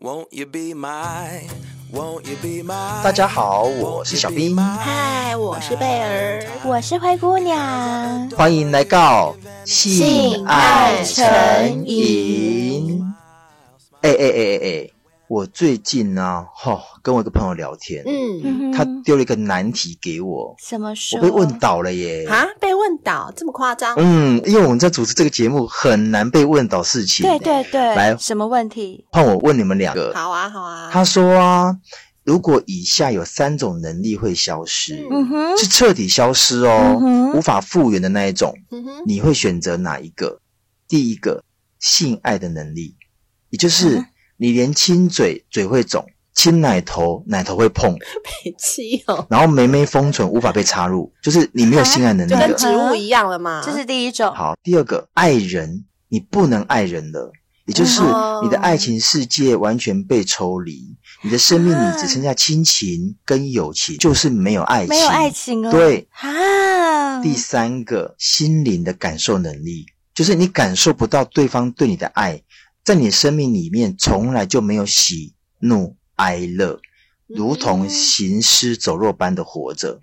Won't you be my, won't you be my 大家好，我是小兵。嗨，我是贝儿，我是灰姑娘。欢迎来到性爱成瘾。哎哎哎哎哎！我最近呢、啊，哈、哦，跟我一个朋友聊天，嗯，他丢了一个难题给我，什么说？我被问倒了耶！啊，被问倒这么夸张？嗯，因为我们在主持这个节目很难被问倒事情。对对对，来，什么问题？换我问你们两个。好啊，好啊。他说啊，如果以下有三种能力会消失，嗯哼，是彻底消失哦，嗯无法复原的那一种，嗯哼，你会选择哪一个？第一个，性爱的能力，也就是。嗯你连亲嘴嘴会肿，亲奶头奶头会碰，北七哦，然后眉眉封唇无法被插入，就是你没有性爱能力就了，跟植物一样了嘛。这是第一种。好，第二个爱人，你不能爱人了，也就是你的爱情世界完全被抽离，你的生命里只剩下亲情跟友情，就是没有爱情，没有爱情哦。对啊。第三个心灵的感受能力，就是你感受不到对方对你的爱。在你生命里面，从来就没有喜怒哀乐，如同行尸走肉般的活着。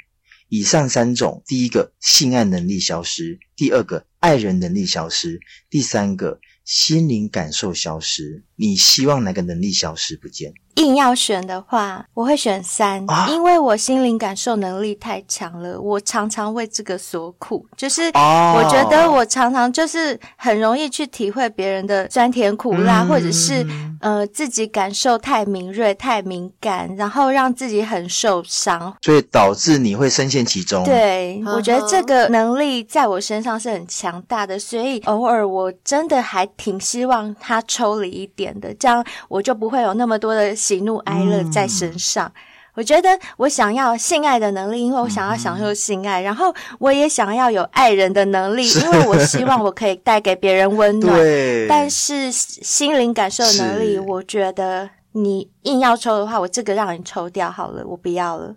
以上三种，第一个性爱能力消失，第二个爱人能力消失，第三个心灵感受消失。你希望哪个能力消失不见？硬要选的话，我会选三，啊，因为我心灵感受能力太强了，我常常为这个所苦。就是哦，我觉得我常常就是很容易去体会别人的酸甜苦辣，嗯、或者是呃自己感受太敏锐、太敏感，然后让自己很受伤，所以导致你会深陷其中。对，我觉得这个能力在我身上是很强大的，所以偶尔我真的还挺希望他抽离一点的，这样我就不会有那么多的喜怒哀乐在身上。嗯、我觉得我想要性爱的能力，因为我想要享受性爱，嗯、然后我也想要有爱人的能力，因为我希望我可以带给别人温暖。对，但是心灵感受能力，我觉得你硬要抽的话，我这个让你抽掉好了，我不要了。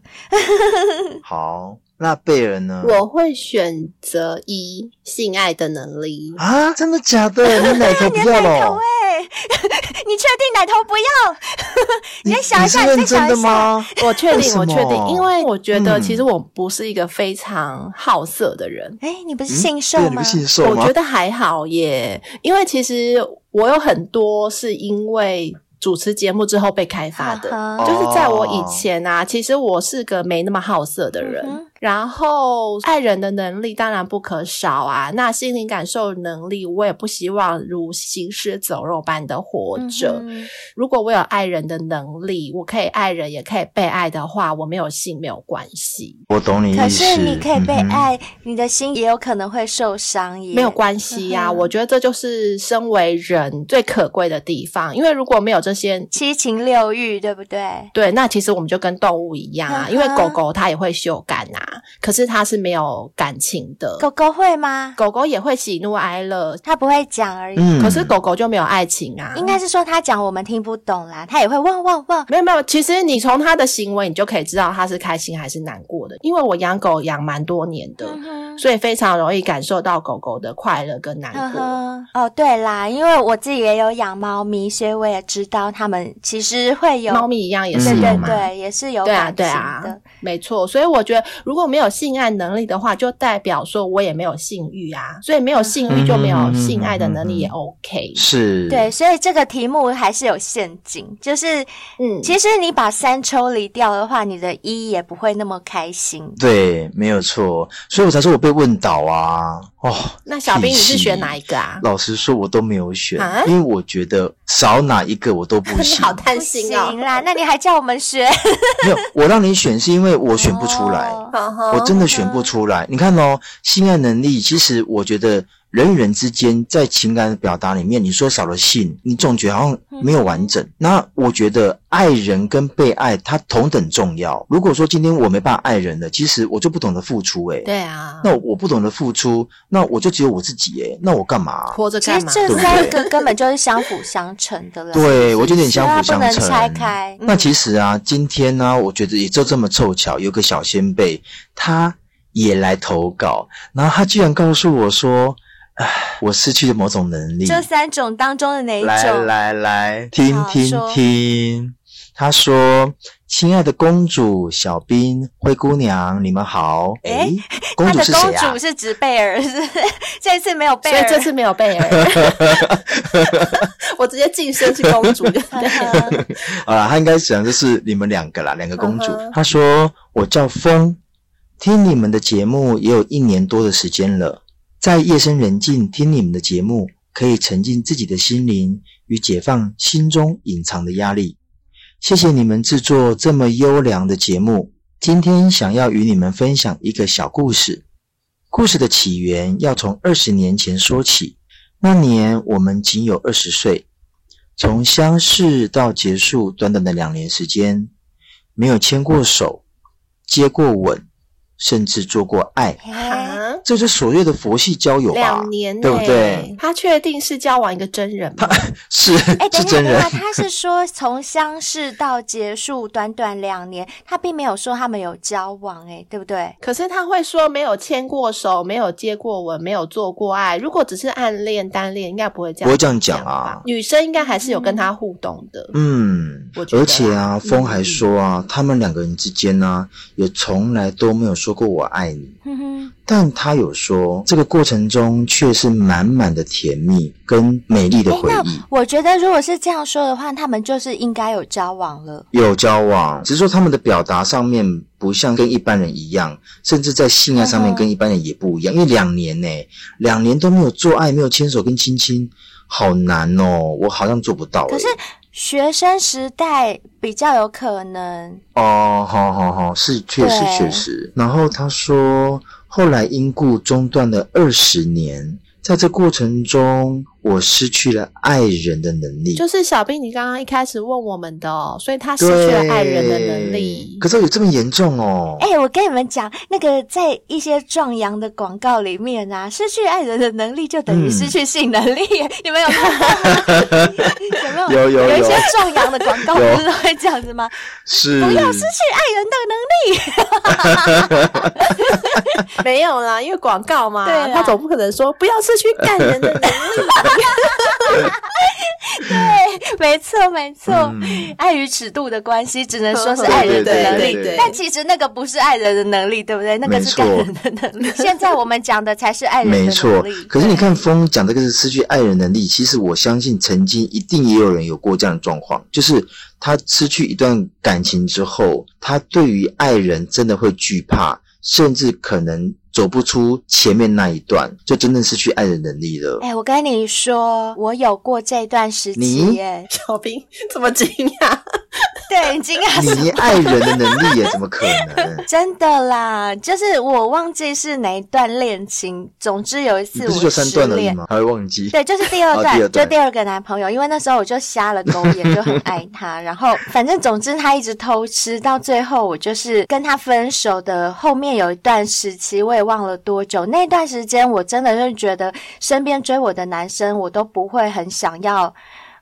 好。那贝儿呢？我会选择一性爱的能力啊！真的假的？你奶头不要了？你确定奶头不要？你再想一下，你再想一下？我确定，我确定，因为我觉得其实我不是一个非常好色的人。哎、嗯，你不是性兽吗？嗯、你不是性兽吗？我觉得还好耶，因为其实我有很多是因为。主持节目之后被开发的，uh huh. 就是在我以前啊，其实我是个没那么好色的人。Uh huh. 然后爱人的能力当然不可少啊，那心灵感受能力我也不希望如行尸走肉般的活着。Uh. 如果我有爱人的能力，我可以爱人也可以被爱的话，我没有性没有关系。我懂你意思。可是你可以被爱，嗯、你的心也有可能会受伤耶。没有关系呀、啊，uh. 我觉得这就是身为人最可贵的地方，因为如果没有这些七情六欲，对不对？对，那其实我们就跟动物一样啊，uh. 因为狗狗它也会羞感啊。可是它是没有感情的，狗狗会吗？狗狗也会喜怒哀乐，它不会讲而已。嗯、可是狗狗就没有爱情啊？应该是说它讲我们听不懂啦，它也会汪汪汪。没有没有，其实你从它的行为，你就可以知道它是开心还是难过的。因为我养狗养蛮多年的，嗯、所以非常容易感受到狗狗的快乐跟难过。嗯、哦，对啦，因为我自己也有养猫咪，所以我也知道它们其实会有猫咪一样也是对对嘛，对，也是有感情的。对啊，对啊，没错。所以我觉得如果没有性爱能力的话，就代表说我也没有性欲啊，所以没有性欲就没有性爱的能力也 OK。是，对，所以这个题目还是有陷阱，就是嗯，其实你把三抽离掉的话，你的一也不会那么开心。对，没有错，所以我才说我被问倒啊。哦，那小兵你是选哪一个啊？老实说，我都没有选，啊、因为我觉得少哪一个我都不行。你 好贪心啊、哦！行啦，那你还叫我们选？没有，我让你选是因为我选不出来，哦、我真的选不出来。你看哦，性爱能力，其实我觉得。人与人之间在情感的表达里面，你说少了性，你总觉得好像没有完整。那我觉得爱人跟被爱，它同等重要。如果说今天我没办法爱人了，其实我就不懂得付出、欸。诶对啊。那我不懂得付出，那我就只有我自己、欸。诶那我干嘛？活着干嘛？其实这三个根本就是相辅相成的了。对，我觉得有点相辅相成。不能拆开。那其实啊，今天呢、啊，我觉得也就这么凑巧，有个小仙贝，他也来投稿，然后他居然告诉我说。唉，我失去了某种能力。这三种当中的哪一种？来来来，听听听。他说：“亲爱的公主、小兵、灰姑娘，你们好。”哎，公主是谁啊？公主是指贝尔，是这次没有贝尔，所以这次没有贝尔。我直接晋升是公主。啊，他应该讲的是你们两个啦，两个公主。他说：“我叫风，听你们的节目也有一年多的时间了。在夜深人静听你们的节目，可以沉浸自己的心灵与解放心中隐藏的压力。”谢谢你们制作这么优良的节目。今天想要与你们分享一个小故事。故事的起源要从二十年前说起。那年我们仅有二十岁，从相识到结束，短短的两年时间，没有牵过手，接过吻。甚至做过爱，啊、这是所谓的佛系交友吧？两年、欸，对不对？他确定是交往一个真人吗？是，哎，是真人。他是说从相识到结束短短两年，他并没有说他们有交往、欸，哎，对不对？可是他会说没有牵过手，没有接过吻，没有做过爱。如果只是暗恋、单恋，应该不会这样，不会这样讲啊。女生应该还是有跟他互动的。嗯，我觉得。而且啊，风还说啊，嗯、他们两个人之间呢、啊，也从来都没有说。说过我爱你，但他有说这个过程中却是满满的甜蜜跟美丽的回忆。我觉得如果是这样说的话，他们就是应该有交往了。有交往，只是说他们的表达上面不像跟一般人一样，甚至在性爱上面跟一般人也不一样。因为两年呢，两年都没有做爱，没有牵手跟亲亲，好难哦，我好像做不到。可是。学生时代比较有可能哦，好好好，是确实确实。然后他说，后来因故中断了二十年。在这过程中，我失去了爱人的能力。就是小兵，你刚刚一开始问我们的哦，所以他失去了爱人的能力。可是有这么严重哦？哎、欸，我跟你们讲，那个在一些壮阳的广告里面啊，失去爱人的能力就等于失去性能力。嗯、你们有看过吗？有没有？有有有，有一些壮阳的广告不是都会这样子吗？是，不要失去爱人的能力。没有啦，因为广告嘛，对他总不可能说不要失去干人的能力。对，没错，没错，嗯、爱与尺度的关系，只能说是 爱人的能力。但其实那个不是爱人的能力，对不对？那个是感人的能力。现在我们讲的才是爱人的能力。没错。可是你看，风讲这个是失去爱人能力，其实我相信曾经一定也有人有过这样的状况，就是他失去一段感情之后，他对于爱人真的会惧怕。甚至可能走不出前面那一段，就真正失去爱的能力了。哎、欸，我跟你说，我有过这段时期耶。小兵怎么惊讶？对，惊讶。你爱人的能力也怎么可能？真的啦，就是我忘记是哪一段恋情。总之有一次我失恋，不是就三段了吗？还会忘记？对，就是第二段，哦、第二段就第二个男朋友。因为那时候我就瞎了狗眼，就很爱他。然后反正总之他一直偷吃，到最后我就是跟他分手的。后面有一段时期，我也忘了多久。那段时间我真的是觉得身边追我的男生，我都不会很想要。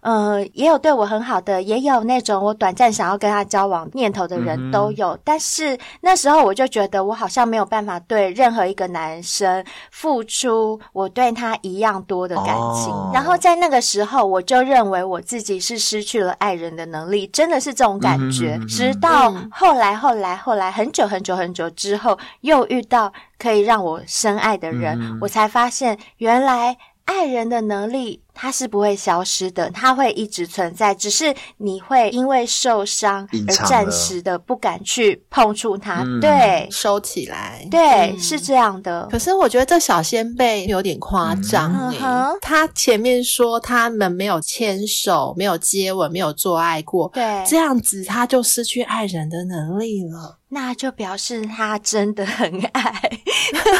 呃，也有对我很好的，也有那种我短暂想要跟他交往念头的人都有。嗯、但是那时候我就觉得我好像没有办法对任何一个男生付出我对他一样多的感情。哦、然后在那个时候，我就认为我自己是失去了爱人的能力，真的是这种感觉。嗯、直到后来，后来，后来很久很久很久之后，又遇到可以让我深爱的人，嗯、我才发现原来。爱人的能力，它是不会消失的，它会一直存在，只是你会因为受伤而暂时的不敢去碰触它，对，收起来，对，嗯、是这样的。可是我觉得这小仙贝有点夸张诶，嗯、他前面说他们没有牵手、没有接吻、没有做爱过，对，这样子他就失去爱人的能力了。那就表示他真的很爱，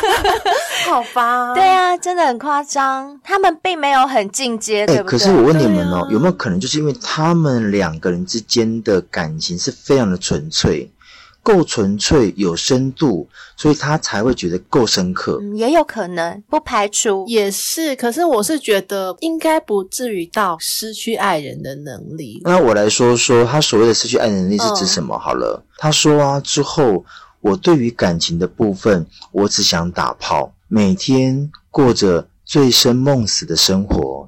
好吧？对啊，真的很夸张。他们并没有很进阶，欸、对不对？可是我问你们哦，啊、有没有可能就是因为他们两个人之间的感情是非常的纯粹？够纯粹有深度，所以他才会觉得够深刻。嗯，也有可能，不排除也是。可是我是觉得应该不至于到失去爱人的能力。那我来说说他所谓的失去爱人的能力是指什么？好了，嗯、他说啊，之后我对于感情的部分，我只想打炮，每天过着醉生梦死的生活，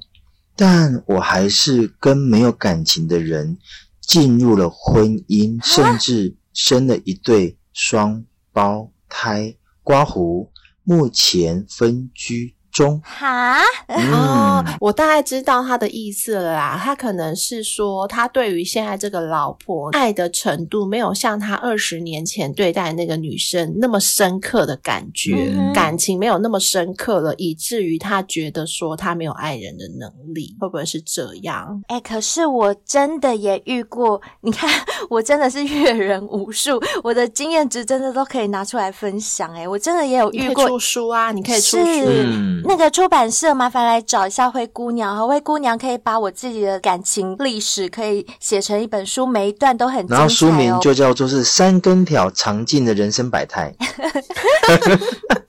但我还是跟没有感情的人进入了婚姻，甚至生了一对双胞胎。刮胡，目前分居。中哈、嗯、哦，我大概知道他的意思了啦。他可能是说，他对于现在这个老婆爱的程度，没有像他二十年前对待那个女生那么深刻的感觉，嗯、感情没有那么深刻了，以至于他觉得说他没有爱人的能力，会不会是这样？哎、欸，可是我真的也遇过，你看，我真的是阅人无数，我的经验值真的都可以拿出来分享、欸。哎，我真的也有遇过出书啊，你可以出书。嗯那个出版社麻烦来找一下灰姑娘，和灰姑娘可以把我自己的感情历史可以写成一本书，每一段都很精彩哦。然后书名就叫做是三根条长进的人生百态。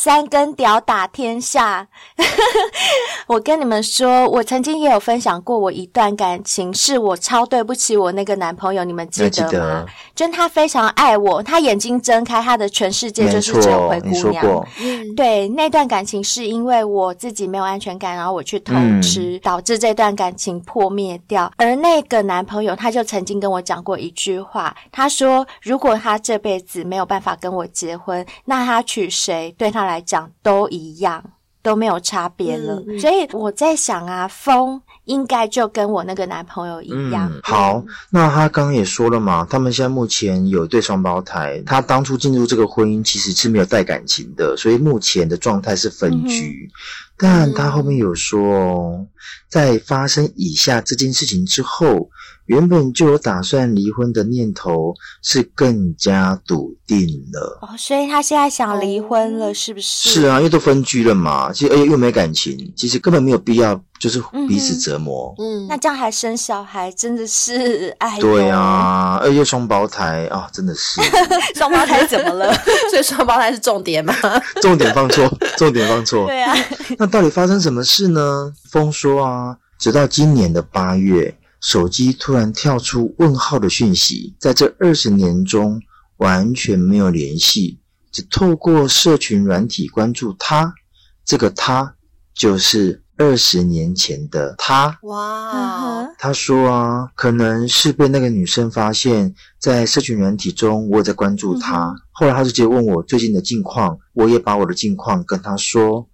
对，三根屌打天下。我跟你们说，我曾经也有分享过我一段感情，是我超对不起我那个男朋友，你们记得吗？记得。就他非常爱我，他眼睛睁开，他的全世界就是只有灰姑娘。你说过。嗯，对，那段感情是因为我自己没有安全感，然后我去偷吃，嗯、导致这段感情破灭掉。而那个男朋友，他就曾经跟我讲过一句话，他说：“如果他这辈子没有办法跟我结婚，那他娶谁对他来讲都一样，都没有差别了。嗯”所以我在想啊，风。应该就跟我那个男朋友一样。嗯、好，那他刚刚也说了嘛，他们现在目前有一对双胞胎。他当初进入这个婚姻其实是没有带感情的，所以目前的状态是分居。嗯、但他后面有说哦，在发生以下这件事情之后，原本就有打算离婚的念头是更加笃定了。哦，所以他现在想离婚了，是不是？是啊，因为都分居了嘛，其实而且又没感情，其实根本没有必要。就是彼此折磨，嗯，那这样还生小孩，真的是哎，对啊，而且双胞胎啊，真的是 双胞胎怎么了？所以双胞胎是重点吗？重点放错，重点放错。对啊，那到底发生什么事呢？风说啊，直到今年的八月，手机突然跳出问号的讯息，在这二十年中完全没有联系，只透过社群软体关注他，这个他就是。二十年前的他，哇！他说啊，可能是被那个女生发现，在社群软体中，我也在关注他。嗯、后来他就直接问我最近的近况，我也把我的近况跟他说。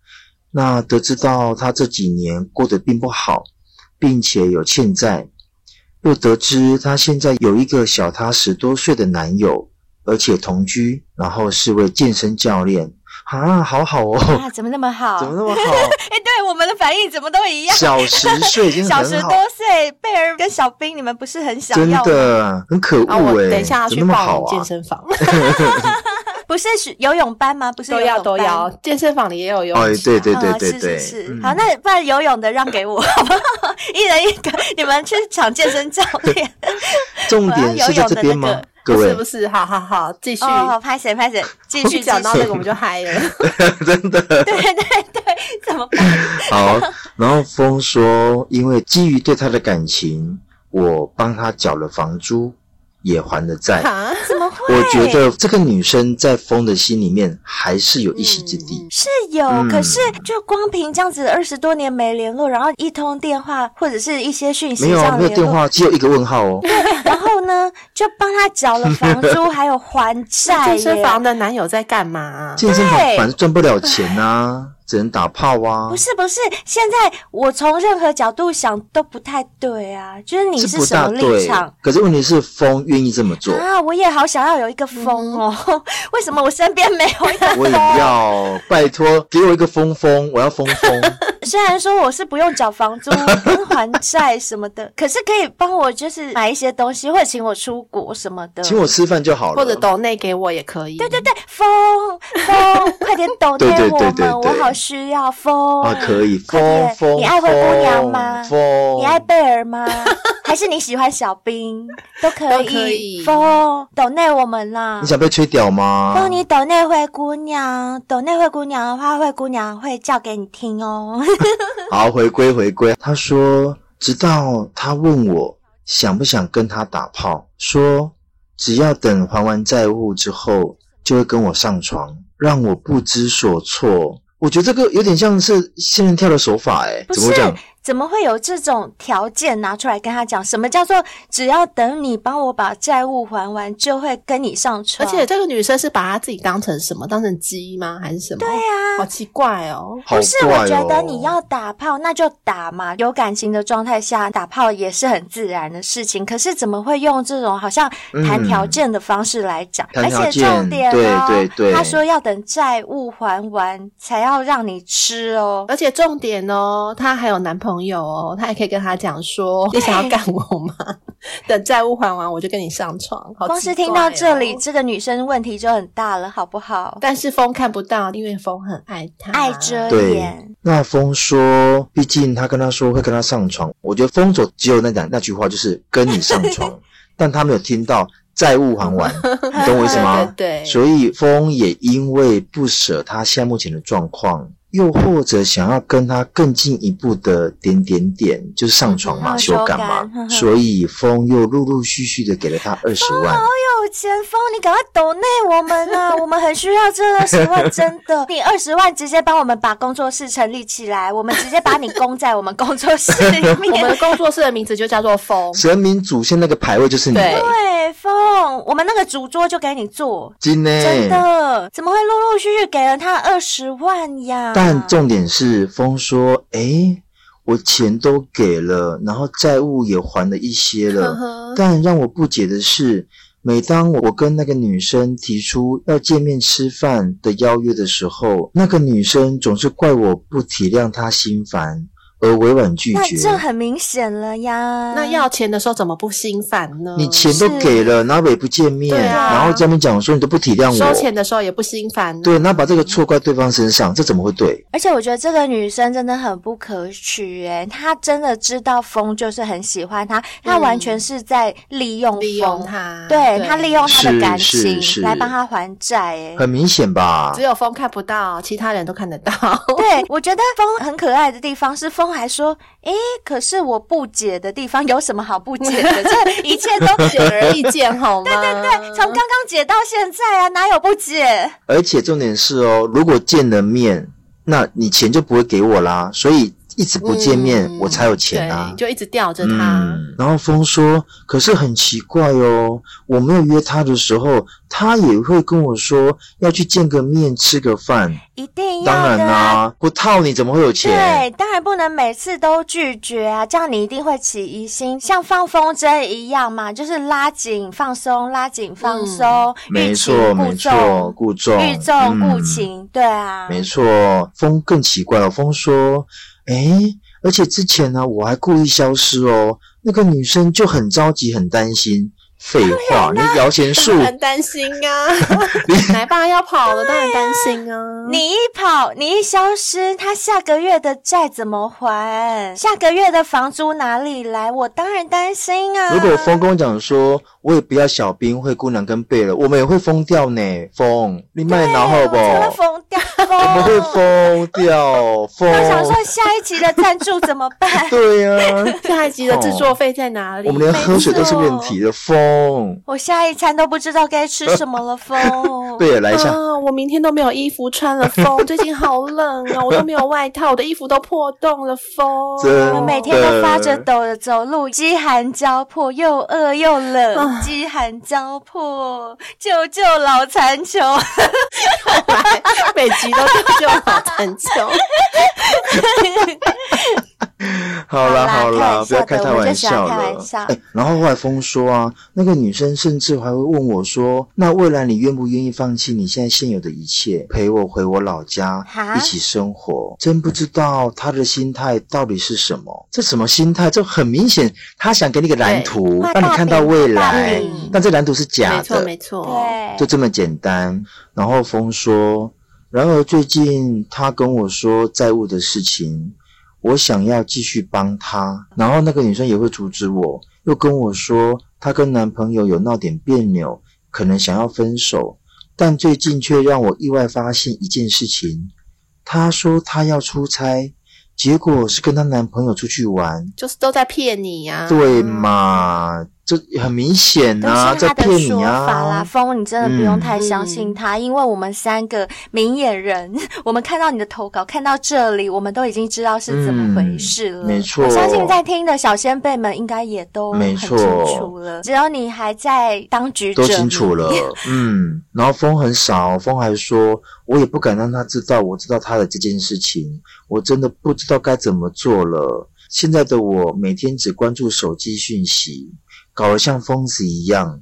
那得知到他这几年过得并不好，并且有欠债，又得知她现在有一个小她十多岁的男友，而且同居，然后是位健身教练。啊，好好哦！啊，怎么那么好？怎么那么好？哎，对，我们的反应怎么都一样。小十岁已经。小十多岁，贝尔跟小兵，你们不是很想要吗？真的很可恶哎！我等一下要去报健身房。不是游泳班吗？不是游泳班都要都要，健身房里也有游泳。哦，对对对对对，是是是。好，那不然游泳的让给我，好不好？一人一个，你们去抢健身教练。重点是在这边吗？不是不是，好好好，继续。哦，拍谁拍谁，继续讲到这个我们就嗨了。真的。对对对，怎么办？好，然后风说，因为基于对他的感情，我帮他缴了房租。也还了债，怎么会？我觉得这个女生在风的心里面还是有一席之地，嗯、是有。嗯、可是就光凭这样子二十多年没联络，然后一通电话或者是一些讯息，没有没有电话，只有一个问号哦。然后呢，就帮他缴了房租，还有还债。健身房的男友在干嘛、啊？健身房反正赚不了钱啊。只能打炮啊！不是不是，现在我从任何角度想都不太对啊。就是你是什么立场？可是问题是，风愿意这么做啊！我也好想要有一个风哦。嗯、为什么我身边没有一个风？我也要，拜托给我一个风风，我要风风。虽然说我是不用缴房租 跟还债什么的，可是可以帮我就是买一些东西，或者请我出国什么的，请我吃饭就好了，或者抖内给我也可以。对对对，风风，快点抖内我们，我好。需要风啊，可以风风，你爱灰姑娘吗？风，你爱贝儿吗？还是你喜欢小兵？都可以，可以风抖内我们啦。你想被吹屌吗？风，你抖内灰姑娘，抖内灰姑娘的话，灰姑娘会叫给你听哦。好，回归回归。他说，直到他问我想不想跟他打炮，说只要等还完债务之后，就会跟我上床，让我不知所措。我觉得这个有点像是仙人跳的手法，哎，怎么会这样？怎么会有这种条件拿出来跟他讲？什么叫做只要等你帮我把债务还完，就会跟你上床？而且这个女生是把她自己当成什么？当成鸡吗？还是什么？对呀、啊，好奇怪哦！不是，我觉得你要打炮那就打嘛，有感情的状态下打炮也是很自然的事情。可是怎么会用这种好像谈条件的方式来讲？嗯、而且重点哦，对对对，他说要等债务还完才要让你吃哦。而且重点哦，她还有男朋友哦，他还可以跟他讲说：“你想要干我吗？等债务还完，我就跟你上床。好”光是听到这里，这个女生问题就很大了，好不好？但是风看不到，因为风很爱他，爱遮掩。那风说，毕竟他跟他说会跟他上床，我觉得风走只有那两那句话，就是跟你上床，但他没有听到债务还完，你懂我意思吗？对，对，对，所以风也因为不舍他现在目前的状况。又或者想要跟他更进一步的点点点，就是上床嘛、修改嘛，所以风又陆陆续续的给了他二十万。好有钱，风，你赶快抖内我们啊！我们很需要这二十万，真的。你二十万直接帮我们把工作室成立起来，我们直接把你供在我们工作室里面。我们工作室的名字就叫做风。神明祖先那个牌位就是你。对，对，风，我们那个主桌就给你做。真的？真的？怎么会陆陆续续给了他二十万呀？但重点是，风说：“哎，我钱都给了，然后债务也还了一些了。呵呵，但让我不解的是，每当我跟那个女生提出要见面吃饭的邀约的时候，那个女生总是怪我不体谅她心烦。”而委婉拒绝，那这很明显了呀。那要钱的时候怎么不心烦呢？你钱都给了，然后也不见面，啊、然后在那边讲说你都不体谅我。收钱的时候也不心烦。对，那把这个错怪对方身上，这怎么会对？而且我觉得这个女生真的很不可取，诶，她真的知道风就是很喜欢她，她完全是在利用风，利用她，对，她利用她的感情来帮她还债，诶，很明显吧？只有风看不到，其他人都看得到。对，我觉得风很可爱的地方是风。还说，诶，可是我不解的地方有什么好不解的？这一切都显而易见，好吗？对对对，从刚刚解到现在啊，哪有不解？而且重点是哦，如果见了面，那你钱就不会给我啦，所以。一直不见面，嗯、我才有钱啊！就一直吊着他、嗯。然后风说：“可是很奇怪哦，我没有约他的时候，他也会跟我说要去见个面，吃个饭。一定要的。当然啦、啊，不套你怎么会有钱？对，当然不能每次都拒绝啊，这样你一定会起疑心，像放风筝一样嘛，就是拉紧放松，拉紧放松，嗯、没错没错，故重欲重故情，嗯、对啊，没错。风更奇怪了，风说。”诶，而且之前呢，我还故意消失哦。那个女生就很着急，很担心。废话，你摇钱树很担心啊！奶爸要跑了，当然担心啊！你一跑，你一消失，他下个月的债怎么还？下个月的房租哪里来？我当然担心啊！如果风跟我讲说，我也不要小兵、灰姑娘跟贝了，我们也会疯掉呢。疯，你卖脑好不？我会疯掉，我们会疯掉。疯，我想说下一集的赞助怎么办？对呀，下一集的制作费在哪里？我们连喝水都是问题的。疯。我下一餐都不知道该吃什么了，风。对，来一下。啊，我明天都没有衣服穿了，疯。最近好冷啊，我都没有外套，我的衣服都破洞了，疯。我每天都发着抖的走路，饥寒交迫，又饿又冷，饥寒交迫，救救老残穷。来，每集都救救老残穷。好啦好啦，不要开他玩笑了。哎，然后后来风说啊，那个女生甚至还会问我说：“那未来你愿不愿意放弃你现在现有的一切，陪我回我老家一起生活？”真不知道她的心态到底是什么？这什么心态？这很明显，她想给你个蓝图，让你看到未来，但这蓝图是假的，没错，没错，对，就这么简单。然后风说，然而最近她跟我说债务的事情。我想要继续帮她，然后那个女生也会阻止我，又跟我说她跟男朋友有闹点别扭，可能想要分手，但最近却让我意外发现一件事情，她说她要出差，结果是跟她男朋友出去玩，就是都在骗你呀，对嘛？这很明显啊，这是他的说法啦。啊、风，你真的不用太相信他，嗯、因为我们三个明眼人，我们看到你的投稿，看到这里，我们都已经知道是怎么回事了。嗯、没错，我相信在听的小先辈们应该也都很清楚了。只要你还在当局者，都清楚了。嗯，然后风很少，风还说，我也不敢让他知道，我知道他的这件事情，我真的不知道该怎么做了。现在的我每天只关注手机讯息。搞得像疯子一样，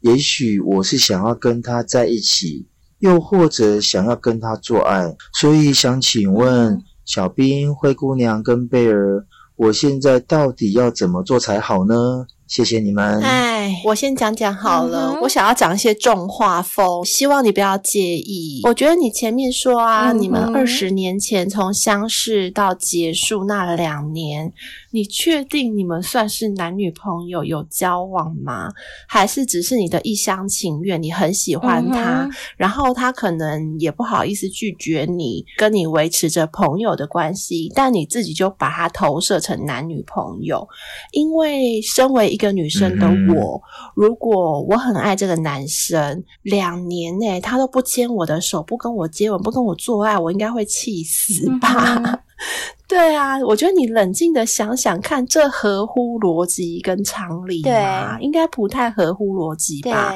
也许我是想要跟他在一起，又或者想要跟他做爱，所以想请问小兵、灰姑娘跟贝儿，我现在到底要怎么做才好呢？谢谢你们。哎，我先讲讲好了。嗯、我想要讲一些重话风，希望你不要介意。我觉得你前面说啊，嗯、你们二十年前从相识到结束那两年，你确定你们算是男女朋友有交往吗？还是只是你的一厢情愿？你很喜欢他，嗯、然后他可能也不好意思拒绝你，跟你维持着朋友的关系，但你自己就把他投射成男女朋友，因为身为一个女生的我，如果我很爱这个男生，两年内他都不牵我的手，不跟我接吻，不跟我做爱，我应该会气死吧？嗯、对啊，我觉得你冷静的想想看，这合乎逻辑跟常理吗？对应该不太合乎逻辑吧？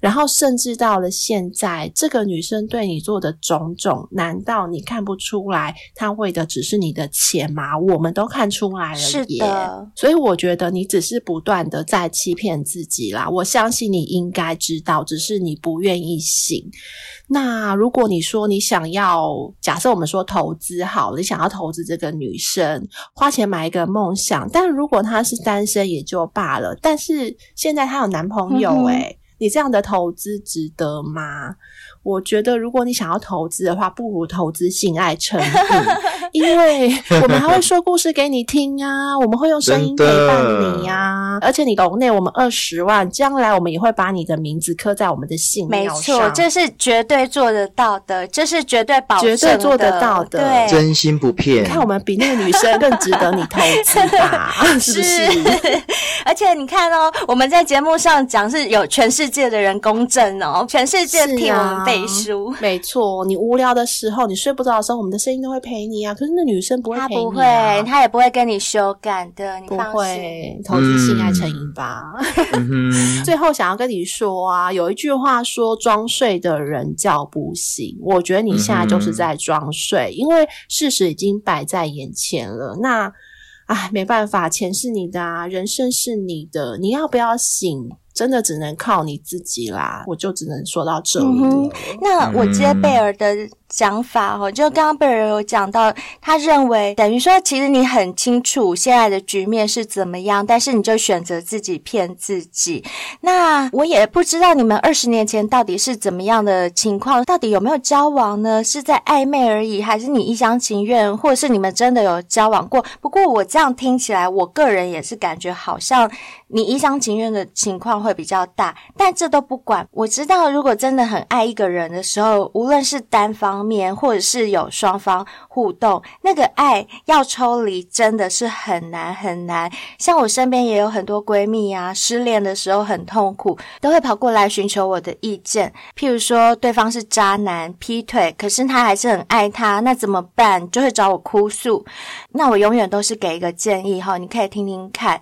然后甚至到了现在，这个女生对你做的种种，难道你看不出来？她为的只是你的钱吗？我们都看出来了耶，是的。所以我觉得你只是不断的在欺骗自己啦。我相信你应该知道，只是你不愿意醒。那如果你说你想要，假设我们说投资好，你想要投资这个女生，花钱买一个梦想，但如果她是单身也就罢了。但是现在她有男朋友诶、欸嗯你这样的投资值得吗？我觉得，如果你想要投资的话，不如投资性爱成瘾，因为我们还会说故事给你听啊，我们会用声音陪伴你呀、啊，而且你抖内我们二十万，将来我们也会把你的名字刻在我们的信上。没错，这是绝对做得到的，这是绝对保证的，绝对做得到的，对，真心不骗。你看，我们比那个女生更值得你投资吧？是不是？而且你看哦，我们在节目上讲是有全世界的人公证哦，全世界替我们背书。啊、没错，你无聊的时候，你睡不着的时候，我们的声音都会陪你啊。可是那女生不会陪你、啊，她不会，她也不会跟你修改的，你不会投资性爱成瘾吧？嗯、最后想要跟你说啊，有一句话说：“装睡的人叫不醒。”我觉得你现在就是在装睡，嗯、因为事实已经摆在眼前了。那。哎，没办法，钱是你的啊，人生是你的，你要不要醒？真的只能靠你自己啦，我就只能说到这里。嗯、那我接贝尔的讲法哦，就刚刚贝尔有讲到，他认为等于说，其实你很清楚现在的局面是怎么样，但是你就选择自己骗自己。那我也不知道你们二十年前到底是怎么样的情况，到底有没有交往呢？是在暧昧而已，还是你一厢情愿，或者是你们真的有交往过？不过我这样听起来，我个人也是感觉好像你一厢情愿的情况会比较大，但这都不管。我知道，如果真的很爱一个人的时候，无论是单方面，或者是有双方互动，那个爱要抽离真的是很难很难。像我身边也有很多闺蜜啊，失恋的时候很痛苦，都会跑过来寻求我的意见。譬如说，对方是渣男、劈腿，可是他还是很爱他，那怎么办？就会找我哭诉。那我永远都是给一个建议哈，你可以听听看。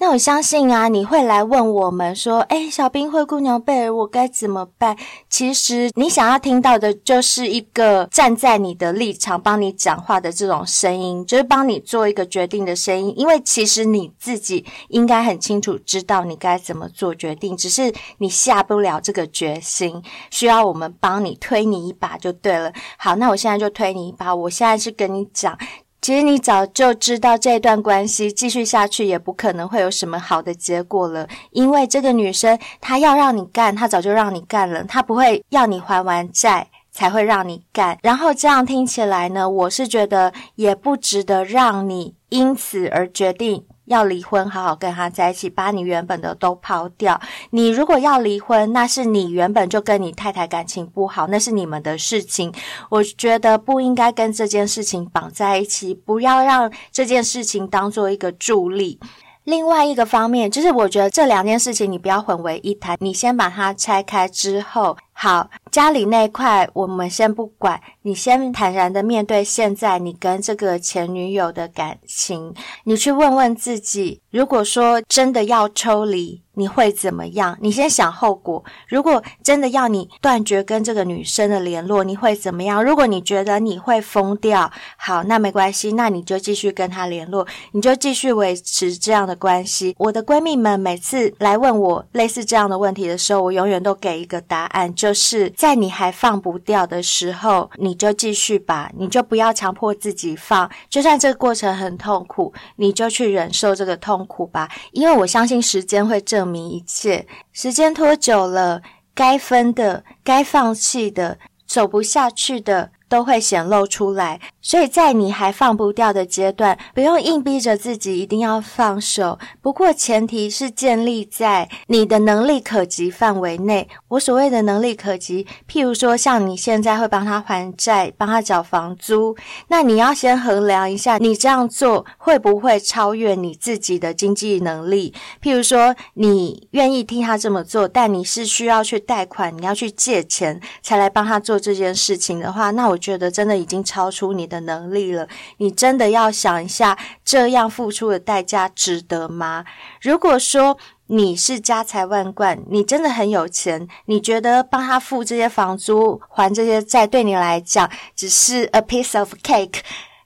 那我相信啊，你会来问我们说：“诶，小兵、灰姑娘、贝儿，我该怎么办？”其实你想要听到的就是一个站在你的立场帮你讲话的这种声音，就是帮你做一个决定的声音。因为其实你自己应该很清楚知道你该怎么做决定，只是你下不了这个决心，需要我们帮你推你一把就对了。好，那我现在就推你一把，我现在是跟你讲。其实你早就知道这段关系继续下去也不可能会有什么好的结果了，因为这个女生她要让你干，她早就让你干了，她不会要你还完债才会让你干。然后这样听起来呢，我是觉得也不值得让你因此而决定。要离婚，好好跟他在一起，把你原本的都抛掉。你如果要离婚，那是你原本就跟你太太感情不好，那是你们的事情。我觉得不应该跟这件事情绑在一起，不要让这件事情当做一个助力。另外一个方面，就是我觉得这两件事情你不要混为一谈，你先把它拆开之后。好，家里那块我们先不管，你先坦然的面对现在你跟这个前女友的感情，你去问问自己，如果说真的要抽离，你会怎么样？你先想后果。如果真的要你断绝跟这个女生的联络，你会怎么样？如果你觉得你会疯掉，好，那没关系，那你就继续跟她联络，你就继续维持这样的关系。我的闺蜜们每次来问我类似这样的问题的时候，我永远都给一个答案，就。就是在你还放不掉的时候，你就继续吧，你就不要强迫自己放。就算这个过程很痛苦，你就去忍受这个痛苦吧。因为我相信时间会证明一切。时间拖久了，该分的、该放弃的、走不下去的，都会显露出来。所以在你还放不掉的阶段，不用硬逼着自己一定要放手。不过前提是建立在你的能力可及范围内。我所谓的能力可及，譬如说像你现在会帮他还债、帮他缴房租，那你要先衡量一下，你这样做会不会超越你自己的经济能力？譬如说你愿意替他这么做，但你是需要去贷款，你要去借钱才来帮他做这件事情的话，那我觉得真的已经超出你的。能力了，你真的要想一下，这样付出的代价值得吗？如果说你是家财万贯，你真的很有钱，你觉得帮他付这些房租、还这些债，对你来讲只是 a piece of cake，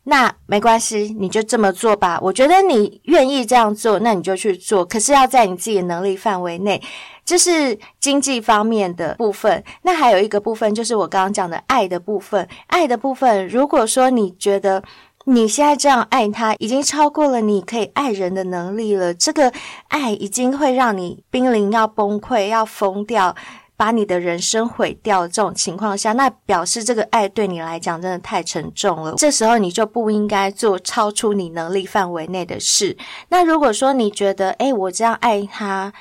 那没关系，你就这么做吧。我觉得你愿意这样做，那你就去做。可是要在你自己的能力范围内。这是经济方面的部分，那还有一个部分就是我刚刚讲的爱的部分。爱的部分，如果说你觉得你现在这样爱他，已经超过了你可以爱人的能力了，这个爱已经会让你濒临要崩溃、要疯掉，把你的人生毁掉。这种情况下，那表示这个爱对你来讲真的太沉重了。这时候你就不应该做超出你能力范围内的事。那如果说你觉得，诶，我这样爱他。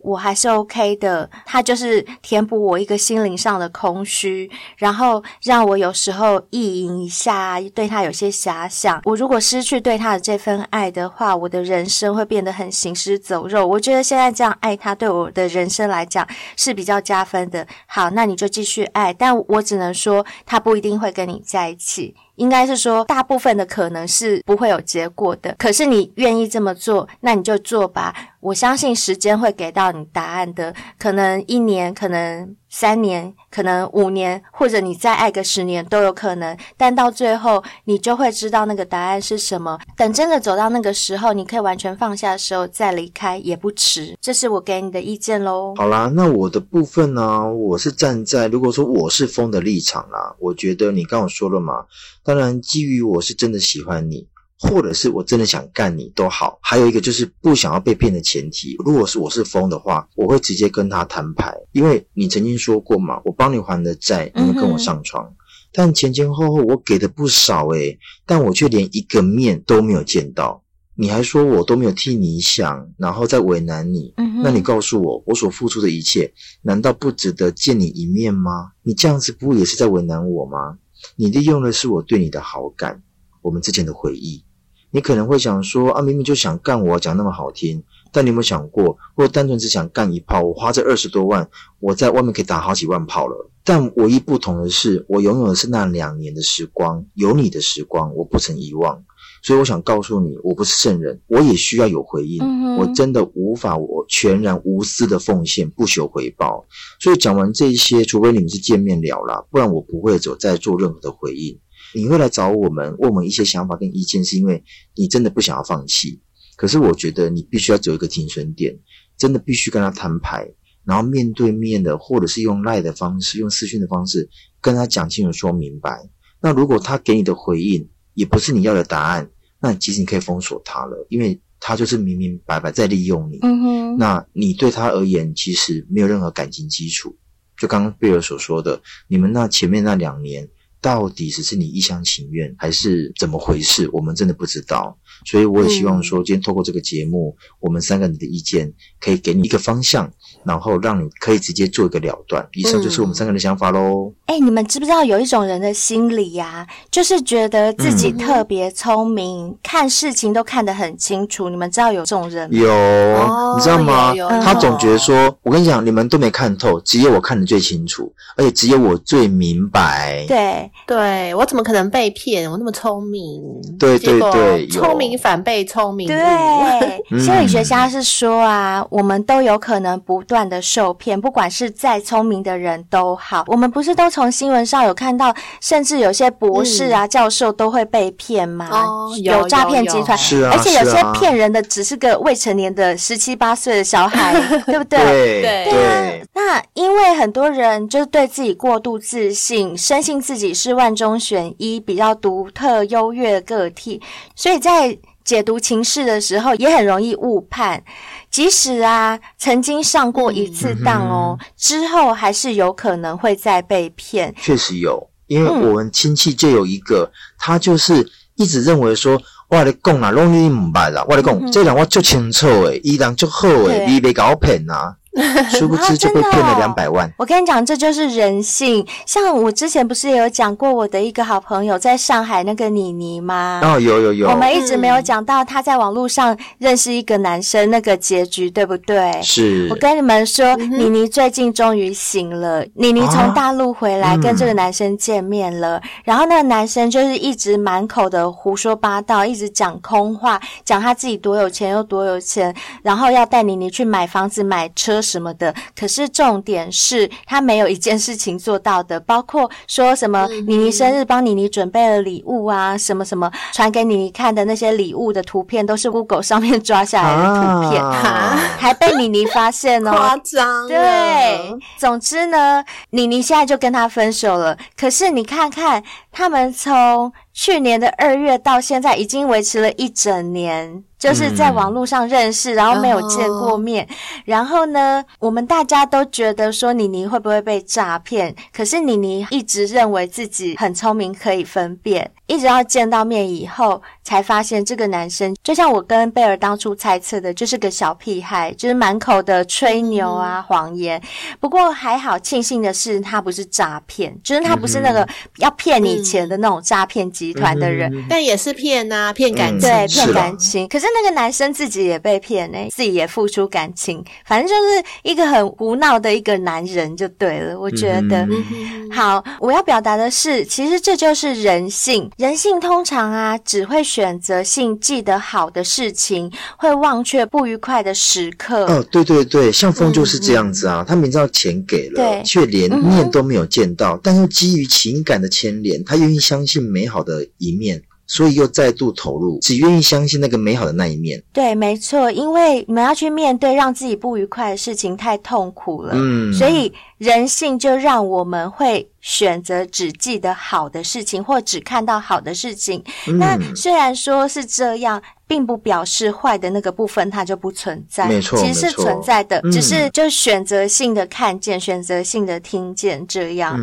我还是 OK 的，他就是填补我一个心灵上的空虚，然后让我有时候意淫一下，对他有些遐想。我如果失去对他的这份爱的话，我的人生会变得很行尸走肉。我觉得现在这样爱他，对我的人生来讲是比较加分的。好，那你就继续爱，但我只能说，他不一定会跟你在一起。应该是说，大部分的可能是不会有结果的。可是你愿意这么做，那你就做吧。我相信时间会给到你答案的。可能一年，可能三年，可能五年，或者你再爱个十年都有可能。但到最后，你就会知道那个答案是什么。等真的走到那个时候，你可以完全放下的时候再离开也不迟。这是我给你的意见喽。好啦，那我的部分呢？我是站在如果说我是风的立场啦，我觉得你刚刚说了嘛。当然，基于我是真的喜欢你，或者是我真的想干你都好。还有一个就是不想要被骗的前提。如果是我是疯的话，我会直接跟他摊牌，因为你曾经说过嘛，我帮你还的债，你会跟我上床。嗯、但前前后后我给的不少诶，但我却连一个面都没有见到。你还说我都没有替你想，然后再为难你。嗯、那你告诉我，我所付出的一切，难道不值得见你一面吗？你这样子不也是在为难我吗？你利用的是我对你的好感，我们之间的回忆。你可能会想说啊，明明就想干我，讲那么好听。但你有没有想过，我单纯只想干一炮，我花这二十多万，我在外面可以打好几万炮了。但唯一不同的是，我拥有的是那两年的时光，有你的时光，我不曾遗忘。所以我想告诉你，我不是圣人，我也需要有回应。嗯、我真的无法，我全然无私的奉献，不求回报。所以讲完这些，除非你们是见面聊啦，不然我不会走再做任何的回应。你会来找我们，问我们一些想法跟意见，是因为你真的不想要放弃。可是我觉得你必须要走一个停损点，真的必须跟他摊牌，然后面对面的，或者是用赖的方式，用私讯的方式跟他讲清楚、说明白。那如果他给你的回应，也不是你要的答案，那其实你可以封锁他了，因为他就是明明白白在利用你。嗯哼，那你对他而言其实没有任何感情基础。就刚刚贝尔所说的，你们那前面那两年到底只是你一厢情愿，还是怎么回事？我们真的不知道。所以我也希望说，今天透过这个节目，嗯、我们三个人的意见可以给你一个方向，然后让你可以直接做一个了断。以上就是我们三个人的想法喽。哎、嗯欸，你们知不知道有一种人的心理呀、啊，就是觉得自己特别聪明，嗯、看事情都看得很清楚。你们知道有这种人吗？有，哦、你知道吗？他总觉得说，我跟你讲，你们都没看透，只有我看得最清楚，而且只有我最明白。对对，我怎么可能被骗？我那么聪明。对对对，聪明。反被聪明误。对，心理学家是说啊，我们都有可能不断的受骗，不管是再聪明的人都好。我们不是都从新闻上有看到，甚至有些博士啊、嗯、教授都会被骗吗？哦，有诈骗集团，是啊，而且有些骗人的只是个未成年的十七八岁的小孩，对不对？对对对啊。那因为很多人就是对自己过度自信，深信自己是万中选一、比较独特优越的个体，所以在解读情势的时候也很容易误判，即使啊曾经上过一次当哦，嗯、之后还是有可能会再被骗。确实有，因为我们亲戚就有一个，嗯、他就是一直认为说，我的讲啊，拢你唔捌啦，我的讲，嗯、这人我就清楚诶，伊人就好诶，你别搞骗啊。殊不知就被骗了两百万。啊哦、我跟你讲，这就是人性。像我之前不是也有讲过我的一个好朋友在上海那个妮妮吗？哦，有有有。我们一直没有讲到她在网络上认识一个男生那个结局，对不对？是。我跟你们说，妮妮最近终于醒了。妮妮从大陆回来，跟这个男生见面了。啊嗯、然后那个男生就是一直满口的胡说八道，一直讲空话，讲他自己多有钱又多有钱，然后要带妮妮去买房子买车。什么的，可是重点是他没有一件事情做到的，包括说什么妮妮生日帮妮妮准备了礼物啊，什么什么传给妮妮看的那些礼物的图片，都是 Google 上面抓下来的图片，啊、还被妮妮发现哦，夸张。对，总之呢，妮妮现在就跟他分手了。可是你看看，他们从去年的二月到现在，已经维持了一整年。就是在网络上认识，嗯、然后没有见过面，哦、然后呢，我们大家都觉得说妮妮会不会被诈骗？可是妮妮一直认为自己很聪明，可以分辨。一直要见到面以后，才发现这个男生就像我跟贝尔当初猜测的，就是个小屁孩，就是满口的吹牛啊、嗯、谎言。不过还好，庆幸的是他不是诈骗，就是他不是那个要骗你钱的那种诈骗集团的人，嗯、但也是骗啊，骗感情，对，骗感情。可是那个男生自己也被骗呢，自己也付出感情，反正就是一个很无脑的一个男人就对了。我觉得、嗯、好，我要表达的是，其实这就是人性。人性通常啊，只会选择性记得好的事情，会忘却不愉快的时刻。哦，对对对，像风就是这样子啊，嗯、他明知道钱给了，却连面都没有见到，嗯、但又基于情感的牵连，他愿意相信美好的一面。所以又再度投入，只愿意相信那个美好的那一面。对，没错，因为你们要去面对让自己不愉快的事情，太痛苦了。嗯，所以人性就让我们会选择只记得好的事情，或只看到好的事情。嗯，那虽然说是这样。并不表示坏的那个部分它就不存在，没错，其实是存在的，只是就选择性的看见，嗯、选择性的听见这样。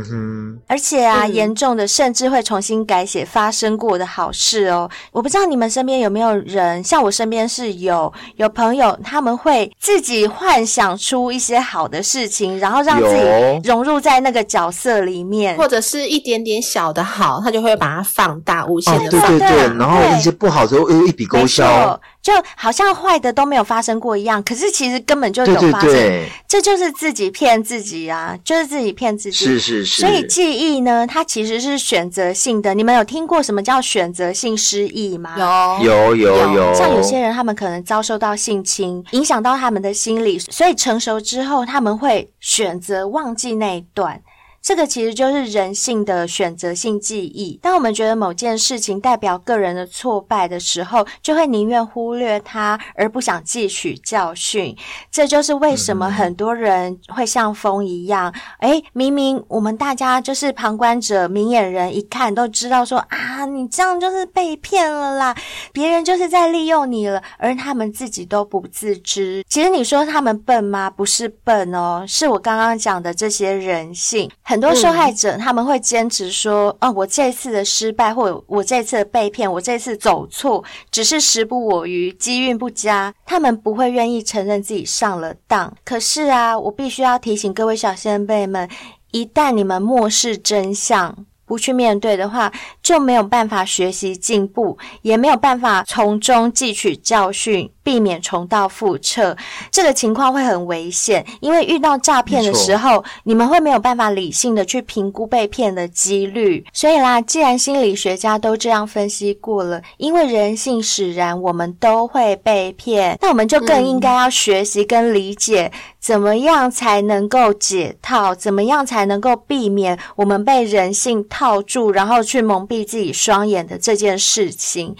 而且啊，嗯、严重的甚至会重新改写发生过的好事哦。我不知道你们身边有没有人，像我身边是有有朋友，他们会自己幻想出一些好的事情，然后让自己融入在那个角色里面，或者是一点点小的好，他就会把它放大，无限的放大。哦、对对对，然后一些不好的又一笔勾销。就就好像坏的都没有发生过一样，可是其实根本就有发生，对对对，这就是自己骗自己啊，就是自己骗自己。是是是。所以记忆呢，它其实是选择性的。你们有听过什么叫选择性失忆吗？有有有有。有像有些人，他们可能遭受到性侵，影响到他们的心理，所以成熟之后，他们会选择忘记那一段。这个其实就是人性的选择性记忆。当我们觉得某件事情代表个人的挫败的时候，就会宁愿忽略它，而不想汲取教训。这就是为什么很多人会像风一样，诶，明明我们大家就是旁观者、明眼人，一看都知道说啊，你这样就是被骗了啦，别人就是在利用你了，而他们自己都不自知。其实你说他们笨吗？不是笨哦，是我刚刚讲的这些人性很。很多受害者他们会坚持说：“嗯、哦，我这次的失败，或者我这次的被骗，我这次走错，只是时不我与，机运不佳。”他们不会愿意承认自己上了当。可是啊，我必须要提醒各位小先辈们，一旦你们漠视真相，不去面对的话，就没有办法学习进步，也没有办法从中汲取教训，避免重蹈覆辙。这个情况会很危险，因为遇到诈骗的时候，你们会没有办法理性的去评估被骗的几率。所以啦，既然心理学家都这样分析过了，因为人性使然，我们都会被骗，那我们就更应该要学习跟理解。怎么样才能够解套？怎么样才能够避免我们被人性套住，然后去蒙蔽自己双眼的这件事情？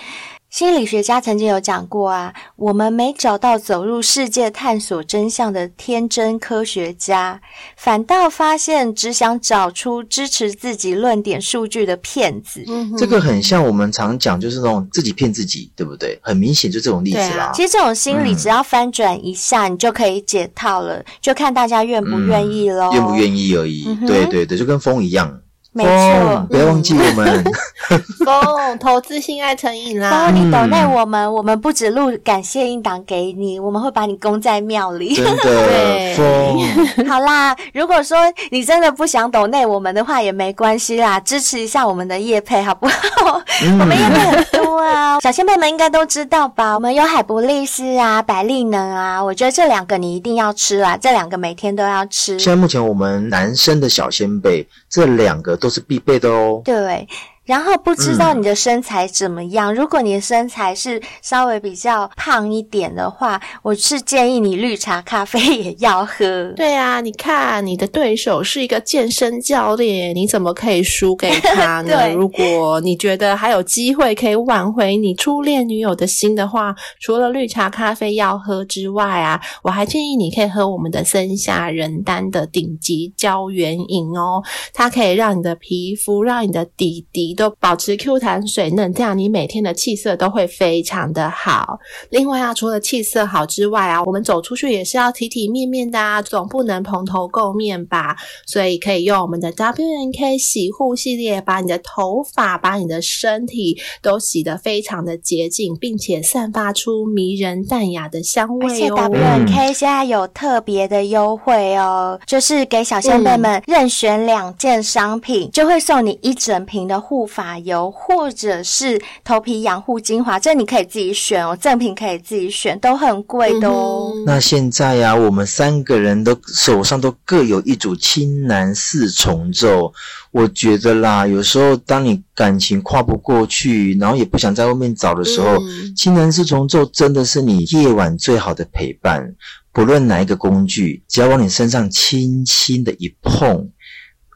心理学家曾经有讲过啊，我们没找到走入世界探索真相的天真科学家，反倒发现只想找出支持自己论点数据的骗子。这个很像我们常讲，就是那种自己骗自己，对不对？很明显就这种例子啦。啊、其实这种心理只要翻转一下，嗯、你就可以解套了，就看大家愿不愿意喽。愿不愿意而已。嗯、对对对，就跟风一样。没错，不要忘记我们。风投资性爱成瘾啦！风，你抖内我们，我们不止录感谢音档给你，我们会把你供在庙里。真的，对风。好啦，如果说你真的不想抖内我们的话，也没关系啦，支持一下我们的叶配好不好？嗯、我们叶配很多啊，小仙贝们应该都知道吧？我们有海博利斯啊，百利能啊，我觉得这两个你一定要吃啦，这两个每天都要吃。现在目前我们男生的小仙贝，这两个都。都是必备的哦。对。然后不知道你的身材怎么样？嗯、如果你的身材是稍微比较胖一点的话，我是建议你绿茶咖啡也要喝。对啊，你看你的对手是一个健身教练，你怎么可以输给他呢？对如果你觉得还有机会可以挽回你初恋女友的心的话，除了绿茶咖啡要喝之外啊，我还建议你可以喝我们的森下仁丹的顶级胶原饮哦，它可以让你的皮肤，让你的底底。都保持 Q 弹水嫩，这样你每天的气色都会非常的好。另外啊，除了气色好之外啊，我们走出去也是要体体面面的啊，总不能蓬头垢面吧？所以可以用我们的 W N K 洗护系列，把你的头发、把你的身体都洗得非常的洁净，并且散发出迷人淡雅的香味哦。而且 W N K 现在有特别的优惠哦，就是给小仙贝们任选两件商品，嗯、就会送你一整瓶的护。发油或者是头皮养护精华，这你可以自己选哦，赠品可以自己选，都很贵的哦。嗯、那现在呀、啊，我们三个人都手上都各有一组青蓝四重奏，我觉得啦，有时候当你感情跨不过去，然后也不想在外面找的时候，嗯、青蓝四重奏真的是你夜晚最好的陪伴。不论哪一个工具，只要往你身上轻轻的一碰。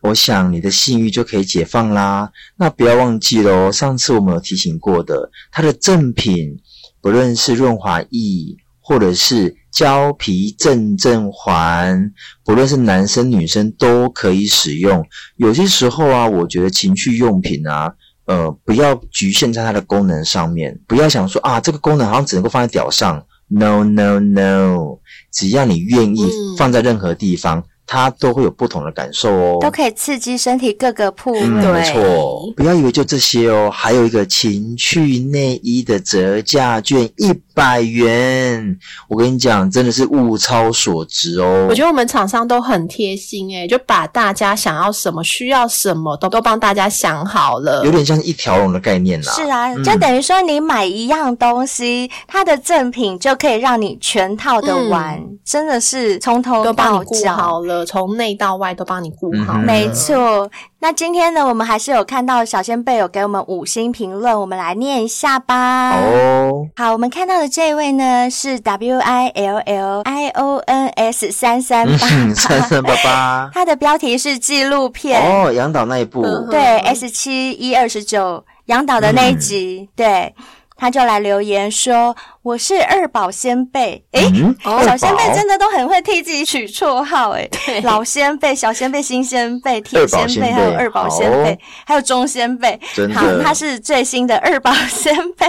我想你的性欲就可以解放啦。那不要忘记喽，上次我们有提醒过的，它的正品，不论是润滑液，或者是胶皮正正环，不论是男生女生都可以使用。有些时候啊，我觉得情趣用品啊，呃，不要局限在它的功能上面，不要想说啊，这个功能好像只能够放在屌上。No No No，只要你愿意放在任何地方。嗯它都会有不同的感受哦，都可以刺激身体各个部位。嗯、没错，不要以为就这些哦，还有一个情趣内衣的折价券一百元。我跟你讲，真的是物超所值哦。我觉得我们厂商都很贴心诶，就把大家想要什么、需要什么都都帮大家想好了，有点像一条龙的概念啦。是啊，就等于说你买一样东西，嗯、它的赠品就可以让你全套的玩，嗯、真的是从头到脚都帮你顾好了。从内到外都帮你顾好，没错。那今天呢，我们还是有看到小仙贝有给我们五星评论，我们来念一下吧。哦，好，我们看到的这位呢是 W I L L I O N S 三三八。三三八八，他的标题是纪录片。哦，杨导那一部，对 S 七一二十九，杨导的那一集，嗯、对。他就来留言说：“我是二宝先辈，哎，嗯、小先辈真的都很会替自己取绰号，诶，对老先辈、小先辈、新先辈、铁先辈，还有二宝仙贝，好还有中先辈。好，他是最新的二宝先辈。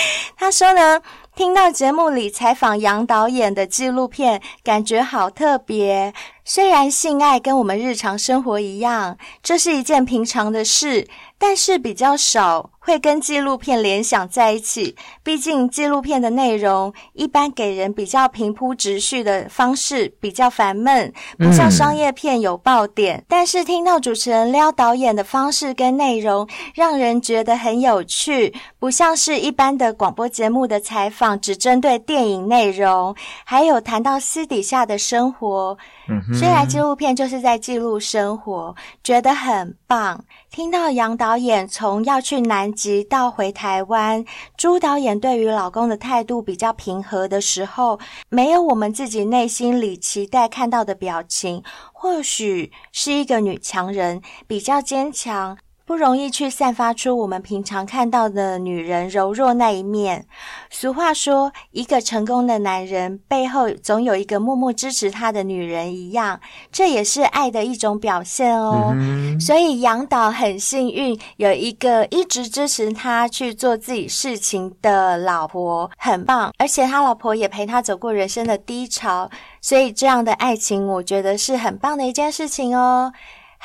他说呢，听到节目里采访杨导演的纪录片，感觉好特别。”虽然性爱跟我们日常生活一样，这是一件平常的事，但是比较少会跟纪录片联想在一起。毕竟纪录片的内容一般给人比较平铺直叙的方式，比较烦闷，不像商业片有爆点。但是听到主持人撩导演的方式跟内容，让人觉得很有趣，不像是一般的广播节目的采访，只针对电影内容，还有谈到私底下的生活。嗯、虽然纪录片就是在记录生活，觉得很棒。听到杨导演从要去南极到回台湾，朱导演对于老公的态度比较平和的时候，没有我们自己内心里期待看到的表情。或许是一个女强人，比较坚强。不容易去散发出我们平常看到的女人柔弱那一面。俗话说，一个成功的男人背后总有一个默默支持他的女人一样，这也是爱的一种表现哦。嗯、所以杨导很幸运有一个一直支持他去做自己事情的老婆，很棒。而且他老婆也陪他走过人生的低潮，所以这样的爱情，我觉得是很棒的一件事情哦。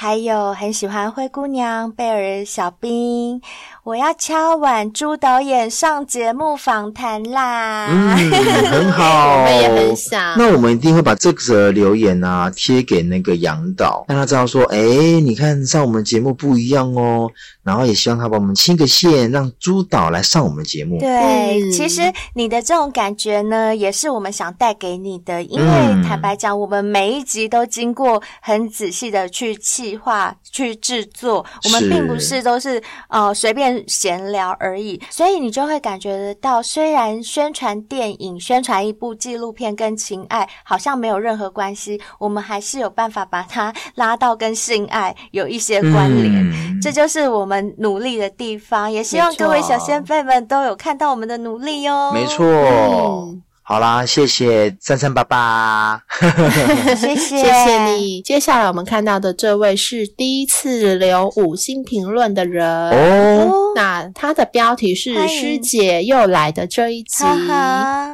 还有很喜欢灰姑娘、贝尔、小兵。我要敲碗，朱导演上节目访谈啦！嗯，很好，我们也很想。那我们一定会把这则留言啊贴给那个杨导，让他知道说，哎，你看上我们节目不一样哦。然后也希望他帮我们牵个线，让朱导来上我们节目。对，嗯、其实你的这种感觉呢，也是我们想带给你的。因为坦白讲，我们每一集都经过很仔细的去企划、去制作，我们并不是都是呃随便。闲聊而已，所以你就会感觉得到，虽然宣传电影、宣传一部纪录片跟情爱好像没有任何关系，我们还是有办法把它拉到跟性爱有一些关联。嗯、这就是我们努力的地方，也希望各位小先辈们都有看到我们的努力哟。没错。嗯好啦，谢谢三三八八，谢谢。谢谢你。接下来我们看到的这位是第一次留五星评论的人。哦，那他的标题是“师姐又来的这一集”，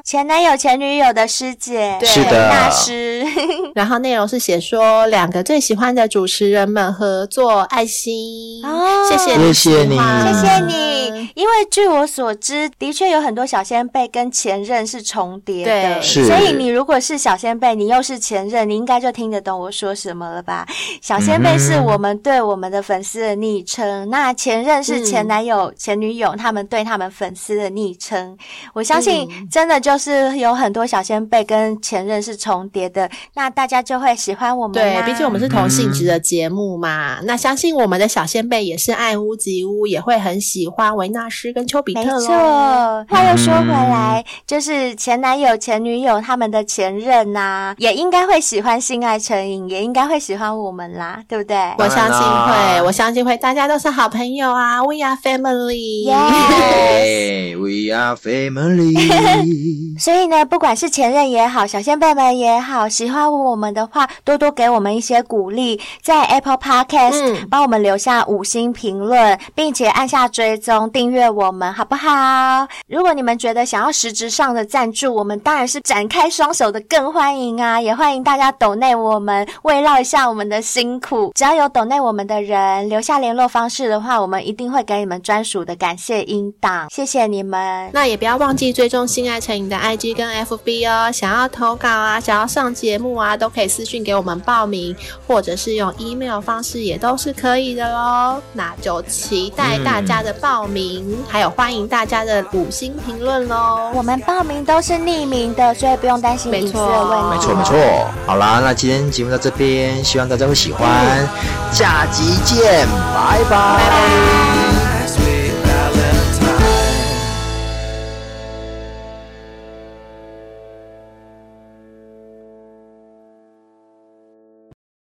前男友前女友的师姐，对，是的，大师。然后内容是写说两个最喜欢的主持人们合作爱心。哦，谢谢你，谢谢你，谢谢你。因为据我所知，的确有很多小仙贝跟前任是重。叠的。所以你如果是小仙贝，你又是前任，你应该就听得懂我说什么了吧？小仙贝是我们对我们的粉丝的昵称，嗯、那前任是前男友、嗯、前女友他们对他们粉丝的昵称。我相信真的就是有很多小仙贝跟前任是重叠的，那大家就会喜欢我们。对，毕竟我们是同性质的节目嘛。嗯、那相信我们的小仙贝也是爱屋及乌，也会很喜欢维纳斯跟丘比特。没错，话又说回来，嗯、就是前男。友前女友，他们的前任呐、啊，也应该会喜欢性爱成瘾，也应该会喜欢我们啦，对不对？我相信会，我相信会，大家都是好朋友啊，We are family，耶 We are family。所以呢，不管是前任也好，小仙贝们也好，喜欢我们的话，多多给我们一些鼓励，在 Apple Podcast 帮、嗯、我们留下五星评论，并且按下追踪订阅我们，好不好？如果你们觉得想要实质上的赞助，我们当然是展开双手的，更欢迎啊！也欢迎大家抖内我们，慰劳一下我们的辛苦。只要有抖内我们的人留下联络方式的话，我们一定会给你们专属的感谢音档。谢谢你们。那也不要忘记追踪性爱成瘾的 IG 跟 FB 哦。想要投稿啊，想要上节目啊，都可以私讯给我们报名，或者是用 email 方式也都是可以的喽。那就期待大家的报名，嗯、还有欢迎大家的五星评论喽。我们报名都是匿名的，所以不用担心隐私的问题。没错，没错。好啦，那今天节目到这边，希望大家会喜欢。下集见，拜拜。拜拜。